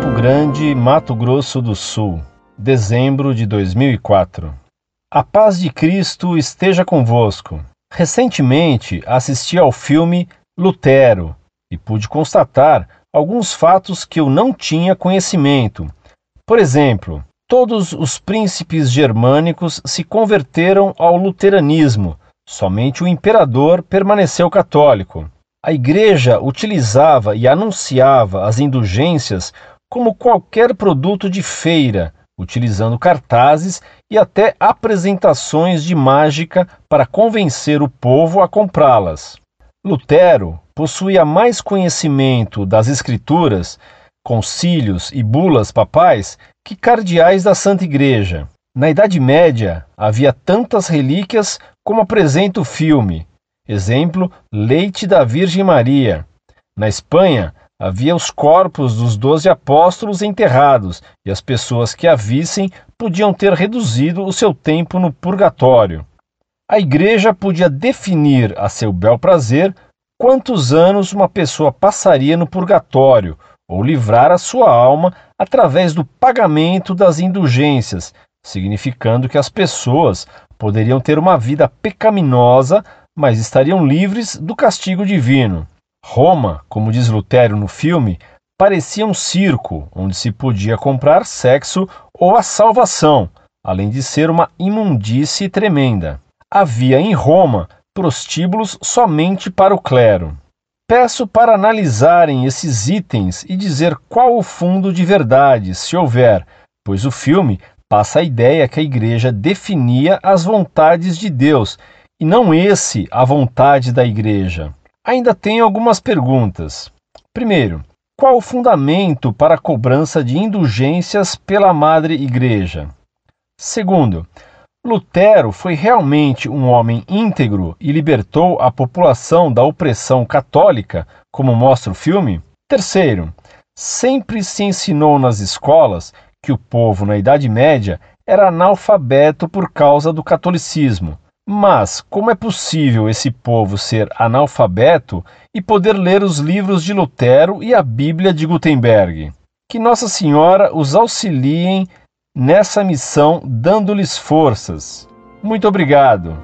Campo Grande, Mato Grosso do Sul, dezembro de 2004. A paz de Cristo esteja convosco. Recentemente assisti ao filme Lutero e pude constatar alguns fatos que eu não tinha conhecimento. Por exemplo, todos os príncipes germânicos se converteram ao luteranismo, somente o imperador permaneceu católico. A igreja utilizava e anunciava as indulgências como qualquer produto de feira, utilizando cartazes e até apresentações de mágica para convencer o povo a comprá-las. Lutero possuía mais conhecimento das Escrituras, concílios e bulas papais que cardeais da Santa Igreja. Na Idade Média havia tantas relíquias como apresenta o filme, Exemplo, leite da Virgem Maria. Na Espanha, havia os corpos dos doze apóstolos enterrados, e as pessoas que a vissem podiam ter reduzido o seu tempo no purgatório. A igreja podia definir a seu bel prazer quantos anos uma pessoa passaria no purgatório, ou livrar a sua alma através do pagamento das indulgências, significando que as pessoas poderiam ter uma vida pecaminosa mas estariam livres do castigo divino. Roma, como diz Lutero no filme, parecia um circo onde se podia comprar sexo ou a salvação, além de ser uma imundície tremenda. Havia em Roma prostíbulos somente para o clero. Peço para analisarem esses itens e dizer qual o fundo de verdade, se houver, pois o filme passa a ideia que a igreja definia as vontades de Deus e não esse a vontade da Igreja. Ainda tenho algumas perguntas. Primeiro, qual o fundamento para a cobrança de indulgências pela Madre Igreja? Segundo, Lutero foi realmente um homem íntegro e libertou a população da opressão católica, como mostra o filme? Terceiro, sempre se ensinou nas escolas que o povo na Idade Média era analfabeto por causa do catolicismo. Mas como é possível esse povo ser analfabeto e poder ler os livros de Lutero e a Bíblia de Gutenberg? Que Nossa Senhora os auxiliem nessa missão, dando-lhes forças. Muito obrigado.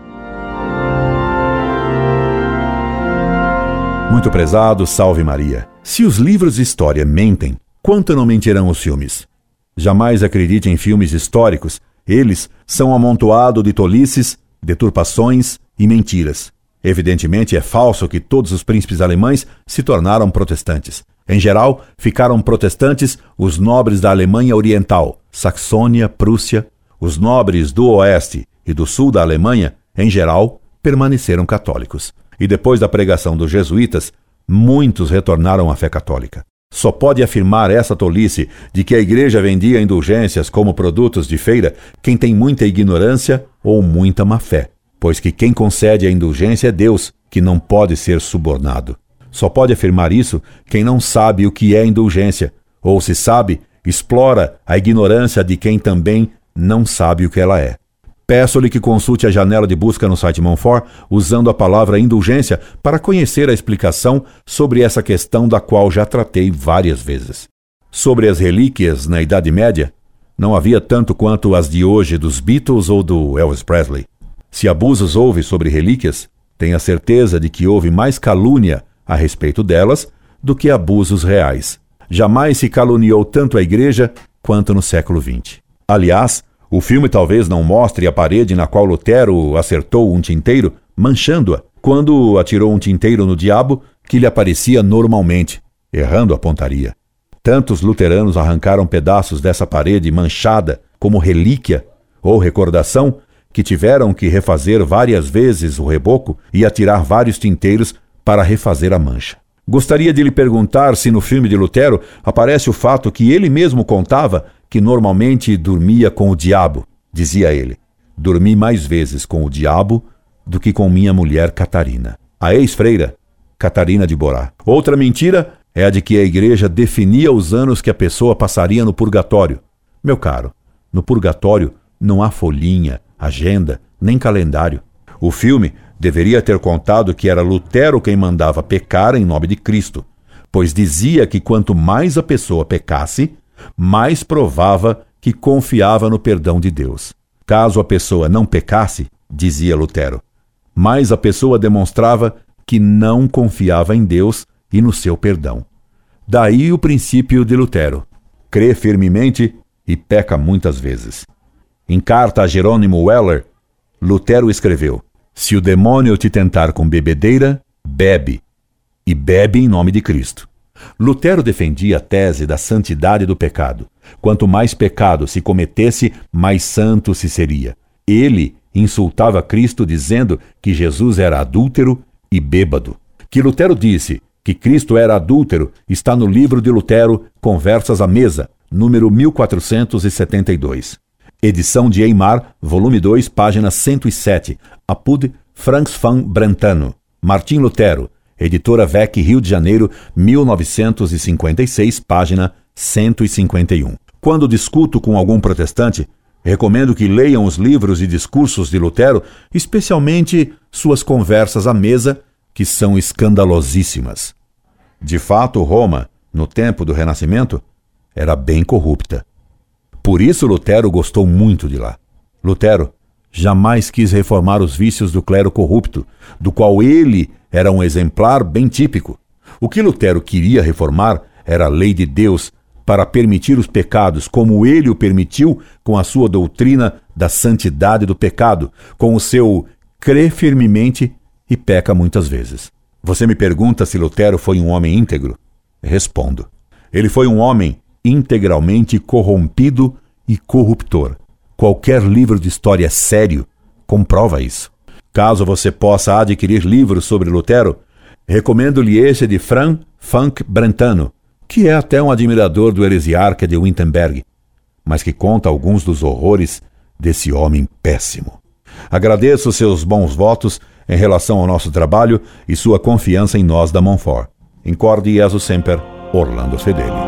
Muito prezado, salve Maria. Se os livros de história mentem, quanto não mentirão os filmes? Jamais acredite em filmes históricos, eles são amontoado de tolices deturpações e mentiras. Evidentemente, é falso que todos os príncipes alemães se tornaram protestantes. Em geral, ficaram protestantes os nobres da Alemanha Oriental, Saxônia, Prússia. Os nobres do oeste e do sul da Alemanha, em geral, permaneceram católicos. E depois da pregação dos jesuítas, muitos retornaram à fé católica. Só pode afirmar essa tolice de que a igreja vendia indulgências como produtos de feira quem tem muita ignorância ou muita má fé, pois que quem concede a indulgência é Deus, que não pode ser subornado. Só pode afirmar isso quem não sabe o que é indulgência, ou se sabe, explora a ignorância de quem também não sabe o que ela é. Peço-lhe que consulte a janela de busca no site Monfort usando a palavra indulgência para conhecer a explicação sobre essa questão da qual já tratei várias vezes. Sobre as relíquias na Idade Média, não havia tanto quanto as de hoje dos Beatles ou do Elvis Presley. Se abusos houve sobre relíquias, tenha certeza de que houve mais calúnia a respeito delas do que abusos reais. Jamais se caluniou tanto a Igreja quanto no século XX. Aliás, o filme talvez não mostre a parede na qual Lutero acertou um tinteiro, manchando-a, quando atirou um tinteiro no diabo que lhe aparecia normalmente, errando a pontaria. Tantos luteranos arrancaram pedaços dessa parede manchada como relíquia ou recordação que tiveram que refazer várias vezes o reboco e atirar vários tinteiros para refazer a mancha. Gostaria de lhe perguntar se no filme de Lutero aparece o fato que ele mesmo contava que normalmente dormia com o diabo, dizia ele. Dormi mais vezes com o diabo do que com minha mulher Catarina, a ex-freira Catarina de Borá. Outra mentira é a de que a igreja definia os anos que a pessoa passaria no purgatório. Meu caro, no purgatório não há folhinha, agenda, nem calendário. O filme deveria ter contado que era Lutero quem mandava pecar em nome de Cristo, pois dizia que quanto mais a pessoa pecasse, mais provava que confiava no perdão de Deus. Caso a pessoa não pecasse, dizia Lutero, mais a pessoa demonstrava que não confiava em Deus e no seu perdão. Daí o princípio de Lutero: crê firmemente e peca muitas vezes. Em carta a Jerônimo Weller, Lutero escreveu: Se o demônio te tentar com bebedeira, bebe, e bebe em nome de Cristo. Lutero defendia a tese da santidade do pecado. Quanto mais pecado se cometesse, mais santo se seria. Ele insultava Cristo dizendo que Jesus era adúltero e bêbado. Que Lutero disse que Cristo era adúltero está no livro de Lutero, Conversas à Mesa, número 1472. Edição de Eimar, volume 2, página 107. Apud Franks van Brentano. Martim Lutero, Editora VEC, Rio de Janeiro, 1956, página 151. Quando discuto com algum protestante, recomendo que leiam os livros e discursos de Lutero, especialmente suas conversas à mesa, que são escandalosíssimas. De fato, Roma, no tempo do Renascimento, era bem corrupta. Por isso Lutero gostou muito de lá. Lutero jamais quis reformar os vícios do clero corrupto, do qual ele era um exemplar bem típico. O que Lutero queria reformar era a lei de Deus para permitir os pecados, como ele o permitiu com a sua doutrina da santidade do pecado, com o seu crê firmemente e peca muitas vezes. Você me pergunta se Lutero foi um homem íntegro? Respondo. Ele foi um homem integralmente corrompido e corruptor. Qualquer livro de história sério comprova isso. Caso você possa adquirir livros sobre Lutero, recomendo-lhe esse de Fran Funk Brentano, que é até um admirador do heresiarca de Wittenberg, mas que conta alguns dos horrores desse homem péssimo. Agradeço seus bons votos em relação ao nosso trabalho e sua confiança em nós da Monfort. Incorde Jesus Semper, Orlando Fedeli.